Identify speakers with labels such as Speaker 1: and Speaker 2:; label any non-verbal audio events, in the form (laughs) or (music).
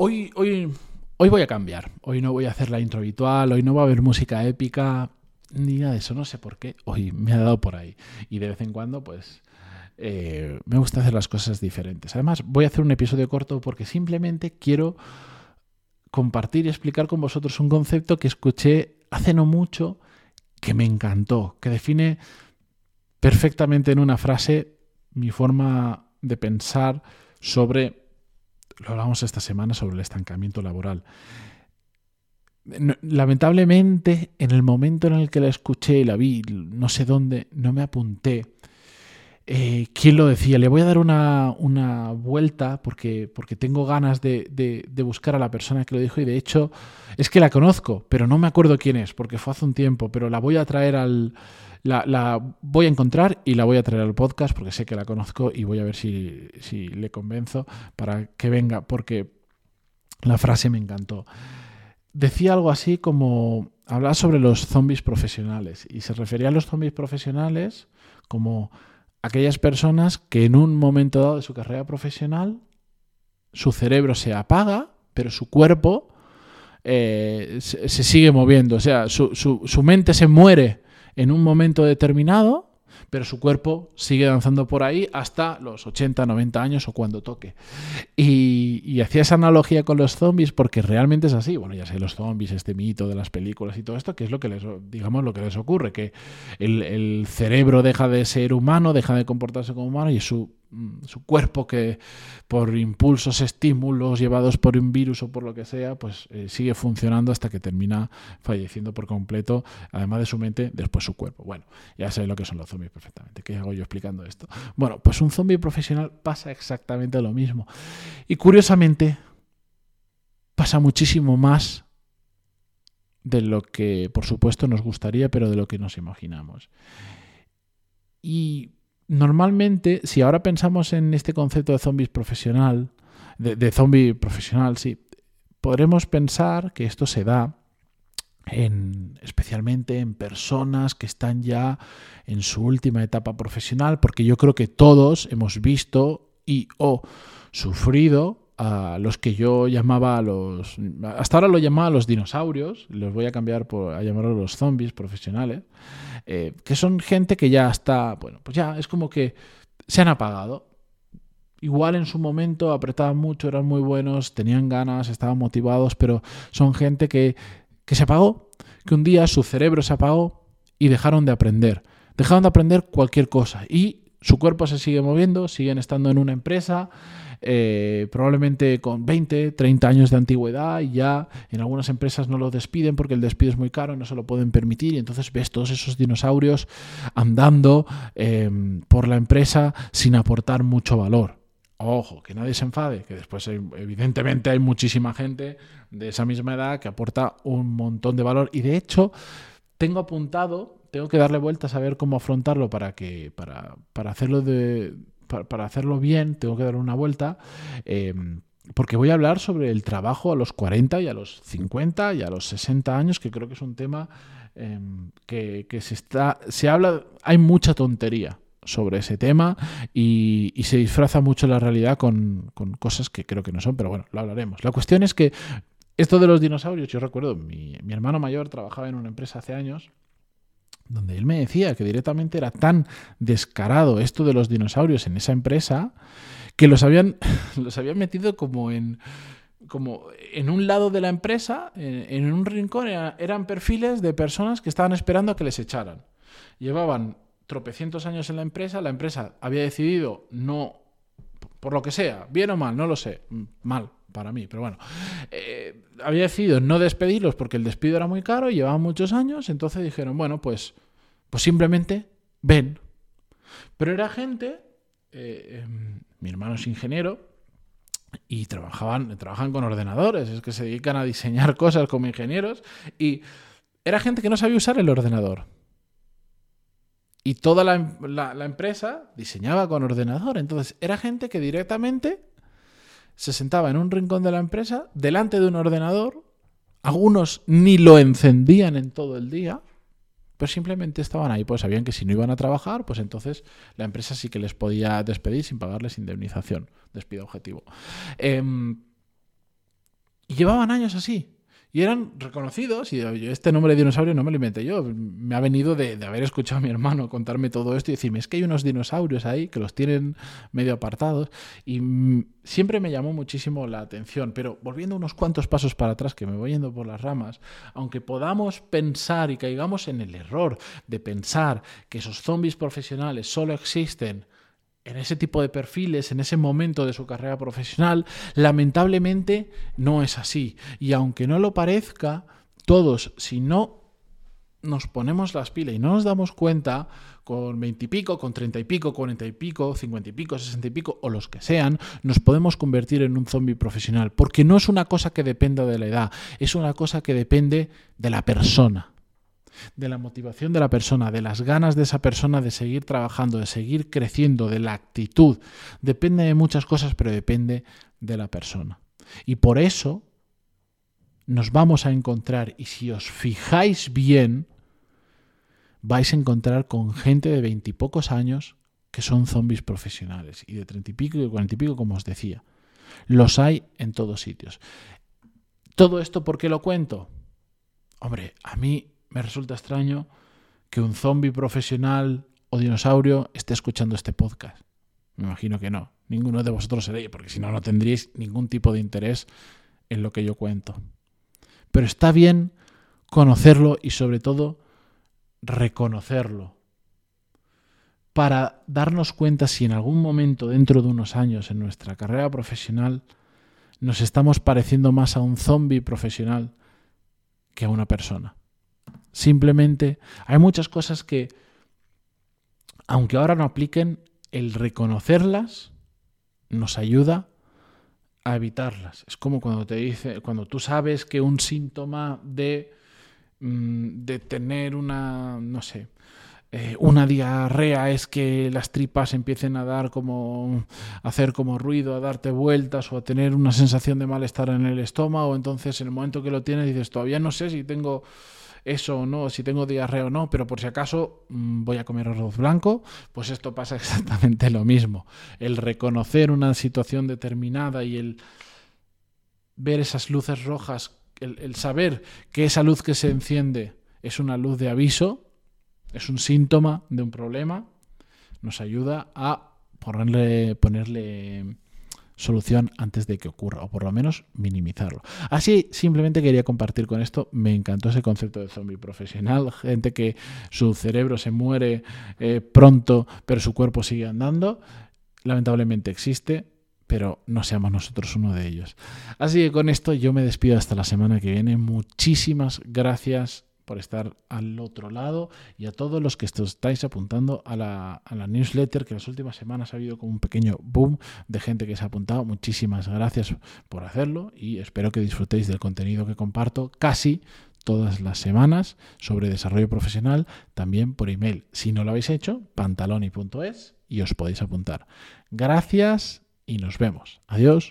Speaker 1: Hoy, hoy, hoy voy a cambiar. Hoy no voy a hacer la intro habitual, hoy no va a haber música épica, ni nada de eso. No sé por qué. Hoy me ha dado por ahí. Y de vez en cuando, pues. Eh, me gusta hacer las cosas diferentes. Además, voy a hacer un episodio corto porque simplemente quiero compartir y explicar con vosotros un concepto que escuché hace no mucho que me encantó, que define perfectamente en una frase mi forma de pensar sobre lo hablamos esta semana sobre el estancamiento laboral. Lamentablemente, en el momento en el que la escuché y la vi, no sé dónde, no me apunté. Eh, ¿Quién lo decía? Le voy a dar una, vuelta porque, porque tengo ganas de, de, buscar a la persona que lo dijo y de hecho es que la conozco, pero no me acuerdo quién es porque fue hace un tiempo, pero la voy a traer al, la, voy a encontrar y la voy a traer al podcast porque sé que la conozco y voy a ver si, le convenzo para que venga, porque la frase me encantó. Decía algo así como, hablaba sobre los zombies profesionales y se refería a los zombies profesionales como aquellas personas que en un momento dado de su carrera profesional su cerebro se apaga, pero su cuerpo eh, se, sigue moviendo, o sea, su, su mente se muere en un momento determinado, pero su cuerpo sigue danzando por ahí hasta los 80, 90 años o cuando toque. Y, hacía esa analogía con los zombies porque realmente es así. Bueno, ya sé, los zombies, este mito de las películas y todo esto, que es lo que les, digamos, lo que les ocurre, que el, el cerebro deja de ser humano, deja de comportarse como humano y su su cuerpo que por impulsos, estímulos llevados por un virus o por lo que sea, pues eh, sigue funcionando hasta que termina falleciendo por completo, además de su mente, después su cuerpo. Bueno, ya sé lo que son los zombies perfectamente. ¿Qué hago yo explicando esto? Bueno, pues un zombie profesional pasa exactamente lo mismo. Y curiosamente, pasa muchísimo más de lo que, por supuesto, nos gustaría, pero de lo que nos imaginamos. Y normalmente, si ahora pensamos en este concepto de zombies profesional, de, zombie profesional, sí, podremos pensar que esto se da en, especialmente en personas que están ya en su última etapa profesional, porque yo creo que todos hemos visto y o sufrido a los que yo llamaba a los... Hasta ahora lo llamaba a los dinosaurios, los voy a cambiar por, a llamarlos los zombies profesionales, eh, que son gente que ya está, bueno, pues ya es como que se han apagado. Igual en su momento apretaban mucho, eran muy buenos, tenían ganas, estaban motivados, pero son gente que, que se apagó, que un día su cerebro se apagó y dejaron de aprender. Dejaron de aprender cualquier cosa y su cuerpo se sigue moviendo, siguen estando en una empresa, eh, probablemente con 20, 30 años de antigüedad y ya en algunas empresas no lo despiden porque el despido es muy caro y no se lo pueden permitir y entonces ves todos esos dinosaurios andando em, por la empresa sin aportar mucho valor. Ojo, que nadie se enfade, que después evidentemente hay muchísima gente de esa misma edad que aporta un montón de valor y de hecho tengo apuntado, tengo que darle vueltas a ver cómo afrontarlo para que para, para hacerlo de para, hacerlo bien tengo que dar una vuelta. Em, porque voy a hablar sobre el trabajo a los 40 y a los 50 y a los 60 años, que creo que es un tema em, que, se está. se habla. hay mucha tontería sobre ese tema y, se disfraza mucho la realidad con, cosas que creo que no son, pero bueno, lo hablaremos. La cuestión es que esto de los dinosaurios, yo recuerdo, mi, mi hermano mayor trabajaba en una empresa hace años donde él me decía que directamente era tan descarado esto de los dinosaurios en esa empresa que los habían, (laughs) los habían metido como en, como en un lado de la empresa, en, un rincón, eran perfiles de personas que estaban esperando a que les echaran. Llevaban tropecientos años en la empresa, la empresa había decidido no, por lo que sea, bien o mal, no lo sé, mal, para mí, pero bueno, eh, había decidido no despedirlos porque el despido era muy caro y llevaban muchos años, entonces dijeron, bueno, pues, pues simplemente ven. Pero era gente, eh, em, mi hermano es ingeniero y trabajaban, trabajan con ordenadores, es que se dedican a diseñar (laughs) cosas como ingenieros y era gente que no sabía usar el ordenador. Y toda la, la empresa diseñaba con ordenador. Entonces, era gente que directamente se sentaba en un rincón de la empresa, delante de un ordenador, algunos ni lo encendían en todo el día, pero simplemente estaban ahí, pues sabían que si no iban a trabajar, pues entonces la empresa sí que les podía despedir sin pagarles indemnización, despido objetivo. Em, llevaban años así. Y eran reconocidos, y este nombre de dinosaurio no me lo inventé yo, me ha venido de, haber escuchado a mi hermano contarme todo esto y decirme, es que hay unos dinosaurios ahí que los tienen medio apartados, y siempre me llamó muchísimo la atención, pero volviendo unos cuantos pasos para atrás, que me voy yendo por las ramas, aunque podamos pensar y caigamos en el error de pensar que esos zombies profesionales solo existen en ese tipo de perfiles, en ese momento de su carrera profesional, lamentablemente no es así. Y aunque no lo parezca, todos, si no nos ponemos las pilas y no nos damos cuenta, con veinte y pico, con treinta y pico, cuarenta y pico, cincuenta y pico, sesenta y pico, o los que sean, nos podemos convertir en un zombie profesional. Porque no es una cosa que dependa de la edad, es una cosa que depende de la persona de la motivación de la persona, de las ganas de esa persona de seguir trabajando, de seguir creciendo, de la actitud. Depende de muchas cosas, pero depende de la persona. Y por eso nos vamos a encontrar, y si os fijáis bien, vais a encontrar con gente de veintipocos años que son zombies profesionales, y de treinta y pico y cuarenta y pico, como os decía. Los hay en todos sitios. Todo esto, ¿por qué lo cuento? Hombre, a mí me resulta extraño que un zombie profesional o dinosaurio esté escuchando este podcast. Me imagino que no. Ninguno de vosotros seréis, porque si no, no tendríais ningún tipo de interés en lo que yo cuento. Pero está bien conocerlo y sobre todo reconocerlo para darnos cuenta si en algún momento dentro de unos años en nuestra carrera profesional nos estamos pareciendo más a un zombie profesional que a una persona. Simplemente hay muchas cosas que, aunque ahora no apliquen, el reconocerlas nos ayuda a evitarlas. Es como cuando te dice, cuando tú sabes que un síntoma de, mm, de tener una, no sé, eh, una diarrea es que las tripas empiecen a dar como hacer como ruido, a darte vueltas o a tener una sensación de malestar en el estómago, entonces en el momento que lo tienes dices, todavía no sé si tengo eso o no, si tengo diarrea o no, pero por si acaso mm, voy a comer arroz blanco, pues esto pasa (laughs) exactamente lo mismo. El reconocer una situación determinada y el ver esas luces rojas, el, saber que esa luz que se enciende es una luz de aviso, es un síntoma de un problema, nos ayuda a ponerle, ponerle solución antes de que ocurra, o por lo menos minimizarlo. Así, simplemente quería compartir con esto, me encantó ese concepto de zombie profesional, (laughs) gente que su cerebro se muere eh, pronto, pero su cuerpo sigue andando. Lamentablemente existe, pero no seamos nosotros uno de ellos. Así que con esto yo me despido hasta la semana que viene. Muchísimas gracias por estar al otro lado y a todos los que estáis apuntando a la, newsletter, que las últimas semanas ha habido como un pequeño boom de gente que se ha apuntado. Muchísimas gracias por hacerlo y espero que disfrutéis del contenido que comparto casi todas las semanas sobre desarrollo profesional, también por email. Si no lo habéis hecho, pantaloni.es y os podéis apuntar. Gracias y nos vemos. Adiós.